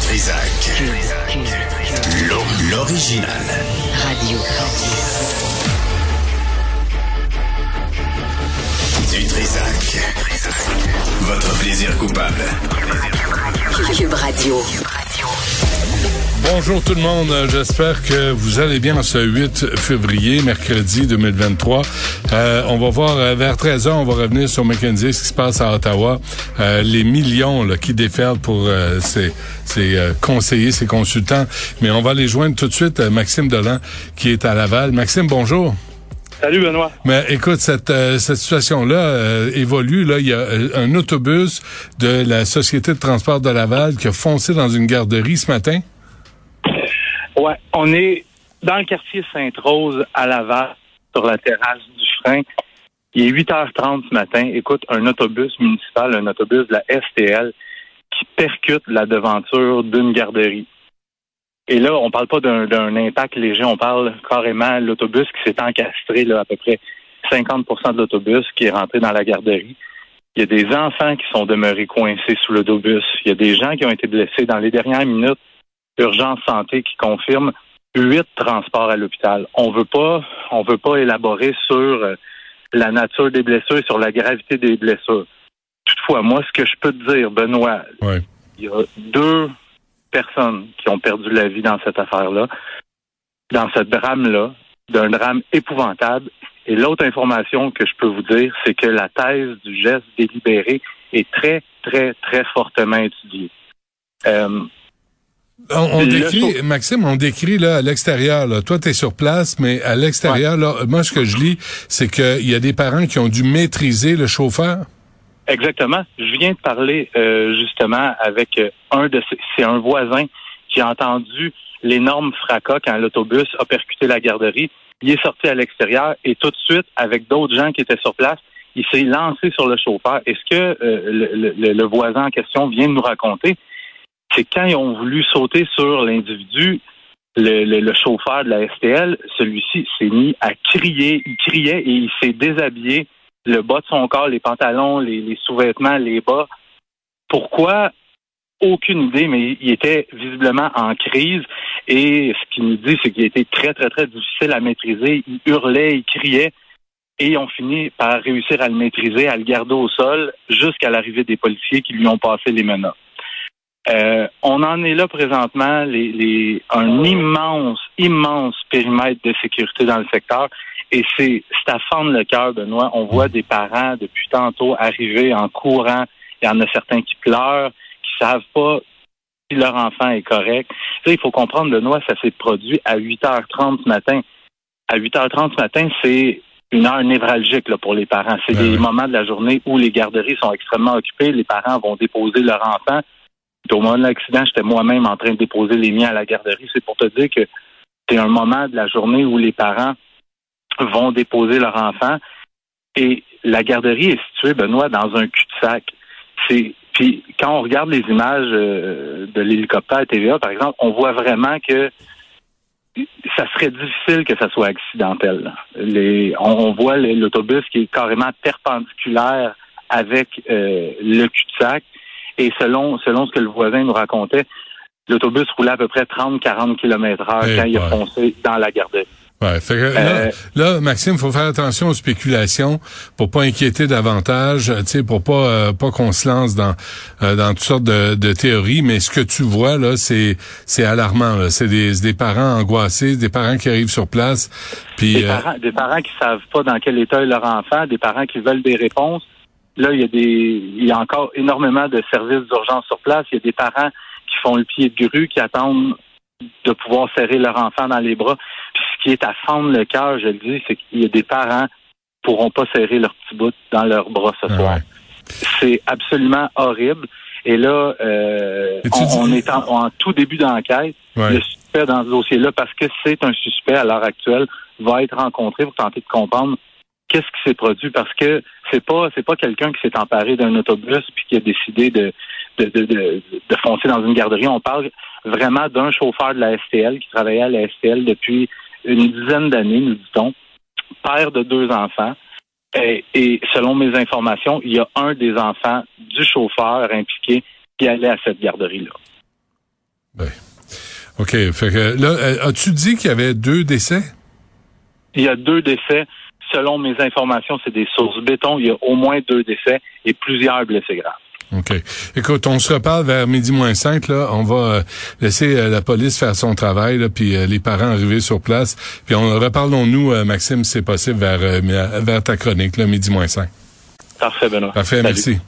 Trisac. L'o- L'original. Radio. Du Trisac. Votre plaisir coupable. Cube Radio. Bonjour tout le monde, j'espère que vous allez bien ce 8 février, mercredi 2023. Euh, on va voir euh, vers 13h, on va revenir sur McKenzie, ce qui se passe à Ottawa, Euh, les millions là, qui déferlent pour euh, ces, ces, euh, conseillers, ces consultants. Mais on va les joindre tout de suite, Maxime Delan qui est à Laval. Maxime, bonjour. Salut Benoît. Mais écoute, cette, euh, cette situation-là euh, évolue. Là, il y a un autobus de la Société de transport de Laval qui a foncé dans une garderie ce matin. On est dans le quartier Sainte-Rose à Laval, sur la terrasse du frein. Il est 8h30 ce matin. Écoute, un autobus municipal, un autobus de la STL qui percute la devanture d'une garderie. Et là, on parle pas d'un d'un impact léger, on parle carrément de l'autobus qui s'est encastré là, à peu près 50% de l'autobus qui est rentré dans la garderie. Il y a des enfants qui sont demeurés coincés sous l'autobus. Il y a des gens qui ont été blessés dans les dernières minutes. Urgence Santé qui confirme huit transports à l'hôpital. On veut pas, on veut pas élaborer sur euh, la nature des blessures, sur la gravité des blessures. Toutefois, moi, ce que je peux te dire, Benoît, Ouais. il y a deux personnes qui ont perdu la vie dans cette affaire-là, dans ce drame-là, d'un drame épouvantable. Et l'autre information que je peux vous dire, c'est que la thèse du geste délibéré est très, très, très fortement étudiée. Euh, On, on décrit, Maxime, on décrit là à l'extérieur. Là. Toi, tu es sur place, mais à l'extérieur, là, moi, ce que je lis, c'est qu'il y a des parents qui ont dû maîtriser le chauffeur. Exactement. Je viens de parler euh, justement avec euh, un de ces, c'est un voisin qui a entendu l'énorme fracas quand l'autobus a percuté la garderie. Il est sorti à l'extérieur et tout de suite, avec d'autres gens qui étaient sur place, il s'est lancé sur le chauffeur. Et ce que euh, le, le- le voisin en question vient de nous raconter, c'est quand ils ont voulu sauter sur l'individu, le, chauffeur de la STL, celui-ci s'est mis à crier. Il criait et il s'est déshabillé le bas de son corps, les pantalons, les, les sous-vêtements, les bas. Pourquoi? Aucune idée, mais il était visiblement en crise. Et ce qu'il nous dit, c'est qu'il était très, très, très difficile à maîtriser. Il hurlait, il criait. Et on finit par réussir à le maîtriser, à le garder au sol, jusqu'à l'arrivée des policiers qui lui ont passé les menottes. Euh, on en est là présentement, les, les, un immense, immense périmètre de sécurité dans le secteur. Et c'est à fendre le cœur, Benoît. On voit des parents depuis tantôt arriver en courant. Il y en a certains qui pleurent, qui savent pas si leur enfant est correct. Tu sais, il faut comprendre, Benoît, ça s'est produit à 8h30 ce matin. À 8h30 ce matin, c'est une heure névralgique là, pour les parents. C'est Ben des oui. moments de la journée où les garderies sont extrêmement occupées. Les parents vont déposer leur enfant. Puis au moment de l'accident, j'étais moi-même en train de déposer les miens à la garderie. C'est pour te dire que c'est un moment de la journée où les parents vont déposer leur enfant. Et la garderie est située, Benoît, dans un cul-de-sac. C'est puis quand on regarde les images euh, de l'hélicoptère TVA, par exemple, on voit vraiment que ça serait difficile que ça soit accidentel. Les, on, voit l'autobus qui est carrément perpendiculaire avec euh, le cul-de-sac. Et selon selon ce que le voisin nous racontait, l'autobus roulait à peu près 30-40 km heure Eh quand il a foncé dans la garderie. Ouais, fait que là, Euh, là, Maxime, faut faire attention aux spéculations pour pas inquiéter davantage, tu sais, pour pas euh, pas qu'on se lance dans euh, dans toutes sortes de, de théories. Mais ce que tu vois là, c'est c'est alarmant. C'est des, des parents angoissés, des parents qui arrivent sur place, puis Des euh, parents, des parents qui savent pas dans quel état est leur enfant, des parents qui veulent des réponses. Là, il y a des, il y a encore énormément de services d'urgence sur place. Il y a des parents qui font le pied de grue, qui attendent de pouvoir serrer leur enfant dans les bras. Puis ce qui est à fendre le cœur, je le dis, c'est qu'il y a des parents qui pourront pas serrer leur petit bout dans leurs bras ce soir. C'est absolument horrible. Et là, euh, Et on, dis- on est en, en tout début d'enquête. Ouais. Le suspect dans ce dossier-là, parce que c'est un suspect à l'heure actuelle, va être rencontré pour tenter de comprendre qu'est-ce qui s'est produit? Parce que c'est pas c'est pas quelqu'un qui s'est emparé d'un autobus puis qui a décidé de de, de, de, de foncer dans une garderie. On parle vraiment d'un chauffeur de la STL qui travaillait à la STL depuis une dizaine d'années, nous dit-on, père de deux enfants. Et, et selon mes informations, il y a un des enfants du chauffeur impliqué qui allait à cette garderie-là. Ben. OK. Fait que là, euh, as-tu dit qu'il y avait deux décès? Il y a deux décès. Selon mes informations, c'est des sources béton. Il y a au moins deux décès et plusieurs blessés graves. OK. Écoute, on se reparle vers midi moins cinq, là. On va euh, laisser euh, la police faire son travail, là, puis euh, les parents arriver sur place. Puis on reparlons-nous, Maxime, si c'est possible, vers, vers ta chronique, là, midi moins cinq. Parfait, Benoît. Parfait, Salut. merci.